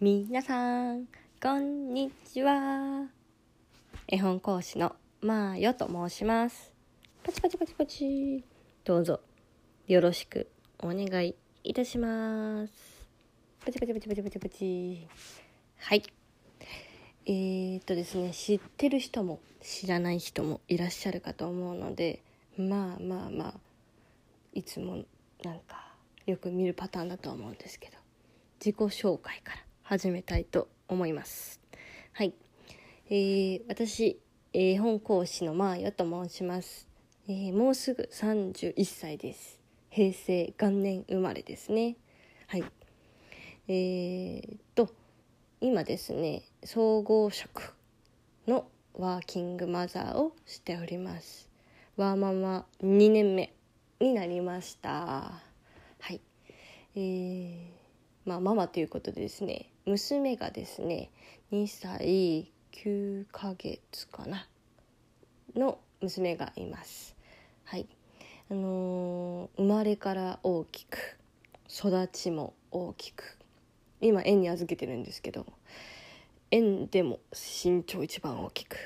みなさん、こんにちは。絵本講師のまーよと申します。パチパチパチパチ。どうぞよろしくお願いいたします。パチパチパチパチパチパチ。はい。えー、っとですね、知ってる人も知らない人もいらっしゃるかと思うので、まあまあまあ、いつもなんかよく見るパターンだと思うんですけど、自己紹介から始めたいと思います。はい。えー、私、絵本講師のまーよと申します。えーもうすぐ31歳です。平成元年生まれですね。はい。えー、っと、今ですね、総合職のワーキングマザーをしております。ワーママ2年目になりました。はい。えーまあ、ママということでですね娘がですね2歳9ヶ月かなの娘がいます。はい。あのー生まれから大きく育ちも大きく今園に預けてるんですけど園でも身長一番大きく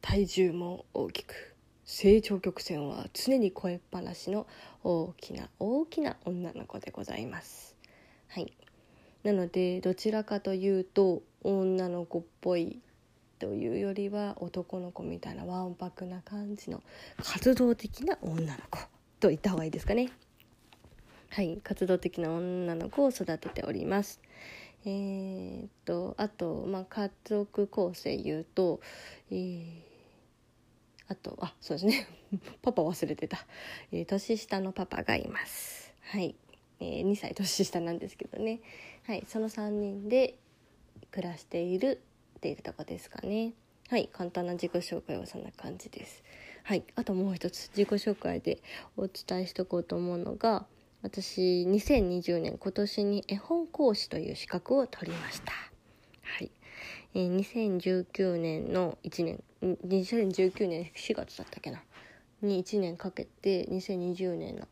体重も大きく成長曲線は常に超えっぱなしの大きな大きな女の子でございます。はい。なのでどちらかというと女の子っぽいというよりは男の子みたいなわんぱくな感じの活動的な女の子と言った方がいいですかね。はい活動的な女の子を育てております。えーっとあと、まあ、家族構成言うと、えーあとあそうですね。パパ忘れてた、えー年下のパパがいます。はい、えー2歳年下なんですけどね。はいその3人で暮らしているっていうとこですかね。はい簡単な自己紹介はそんな感じです。はいあともう一つ自己紹介でお伝えしとこうと思うのが私2020年今年に絵本講師という資格を取りました。はいえー2019年の1年2019年4月だったっけな？に1年かけて2020年の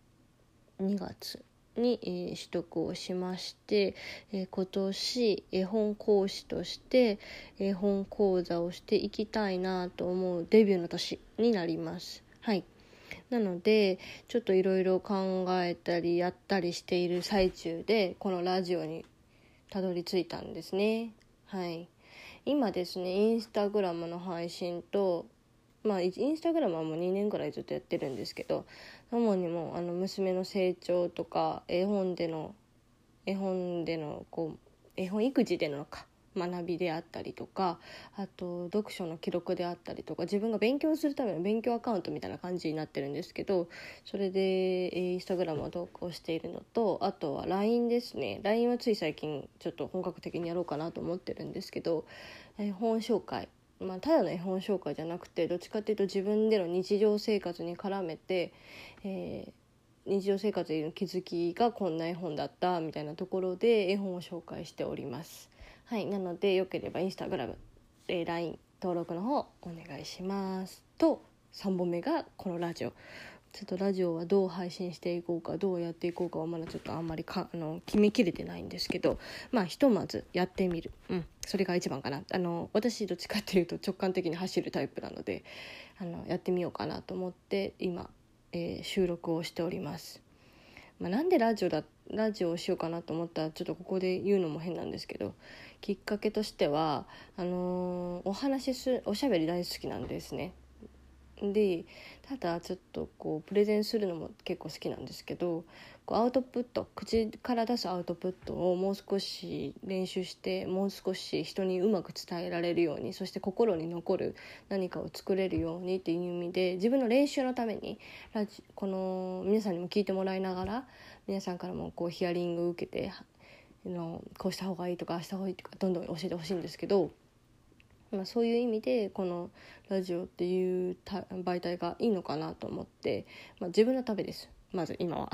2月に、えー取得をしまして、えー今年絵本講師として絵本講座をしていきたいなと思うデビューの年になります。はい。なのでちょっといろいろ考えたりやったりしている最中でこのラジオにたどり着いたんですね。はい。今ですねインスタグラムの配信とまあインスタグラムはもう2年ぐらいずっとやってるんですけど主にもあの娘の成長とか絵本での絵本でのこう絵本育児でのか学びであったりとかあと読書の記録であったりとか自分が勉強するための勉強アカウントみたいな感じになってるんですけどそれでインスタグラムを投稿しているのとあとは LINE ですね。LINE はつい最近ちょっと本格的にやろうかなと思ってるんですけど絵本紹介。まあ、ただの絵本紹介じゃなくてどっちかっていうと自分での日常生活に絡めて、えー日常生活への気づきがこんな絵本だったみたいなところで絵本を紹介しております。はい、なのでよければインスタグラム、えー LINE 登録の方お願いします。と3本目がこのラジオ。ちょっとラジオはどう配信していこうかどうやっていこうかはまだちょっとあんまりかあの決めきれてないんですけどまあひとまずやってみる、うん、それが一番かなあの私どっちかっていうと直感的に走るタイプなのであのやってみようかなと思って今、えー収録をしております。まあ、なんでラジオだラジオをしようかなと思ったらちょっとここで言うのも変なんですけどきっかけとしてはあのーお話しすおしゃべり大好きなんですね。でただちょっとこうプレゼンするのも結構好きなんですけどこうアウトプット口から出すアウトプットをもう少し練習してもう少し人にうまく伝えられるようにそして心に残る何かを作れるようにっていう意味で自分の練習のためにラジこの皆さんにも聞いてもらいながら皆さんからもこうヒアリングを受けてのこうした方がいいとかあした方がいいとかどんどん教えてほしいんですけど。まあ、そういう意味でこのラジオっていう媒体がいいのかなと思って、まあ、自分のためです。まず今は。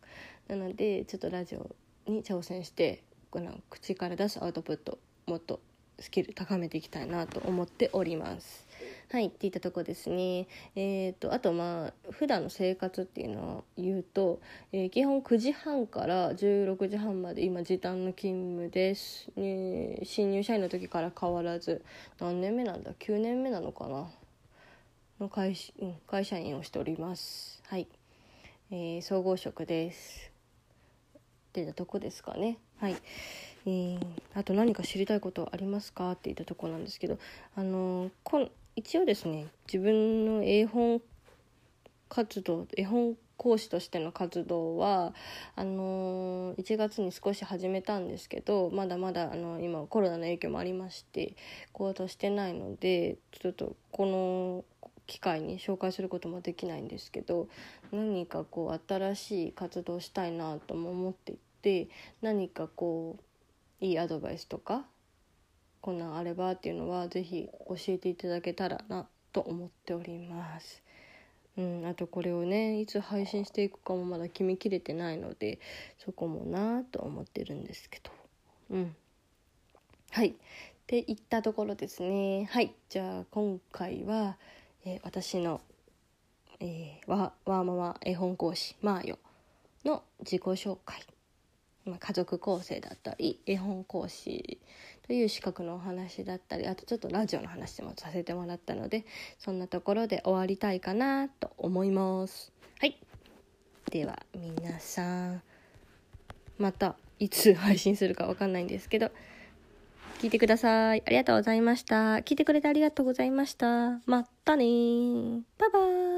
なのでちょっとラジオに挑戦してこの口から出すアウトプットもっとスキル高めていきたいなと思っております。はいっていったとこですね。えっ、とあとまあ普段の生活っていうのを言うと、えー、基本9時半から16時半まで今時短の勤務です、ね、新入社員の時から変わらず何年目なんだ？9年目なのかな？の会,、うん、会社員をしております。はい、えー、総合職です。っていったとこですかね。はい。えー、あと何か知りたいことありますか？って言ったとこなんですけどあのー、こん一応ですね自分の絵本活動絵本講師としての活動はあの、1月に少し始めたんですけどまだまだあの今コロナの影響もありまして行動してないのでちょっとこの機会に紹介することもできないんですけど何かこう新しい活動したいなとも思っていて何かこういいアドバイスとかこんなんあればっていうのは是非教えていただけたらなと思っております。うん、あとこれをねいつ配信していくかもまだ決めきれてないのでそこもなと思ってるんですけど。うん。はい。っていったところですね。はい。じゃあ今回は、えー、私の、えー、わわーママ絵本講師マーヨの自己紹介。まあ、家族構成だったり絵本講師という資格のお話だったりあとちょっとラジオの話もさせてもらったのでそんなところで終わりたいかなと思います。はい。では皆さんまたいつ配信するかわかんないんですけど聞いてください。ありがとうございました。聞いてくれてありがとうございました。またねバイバーイ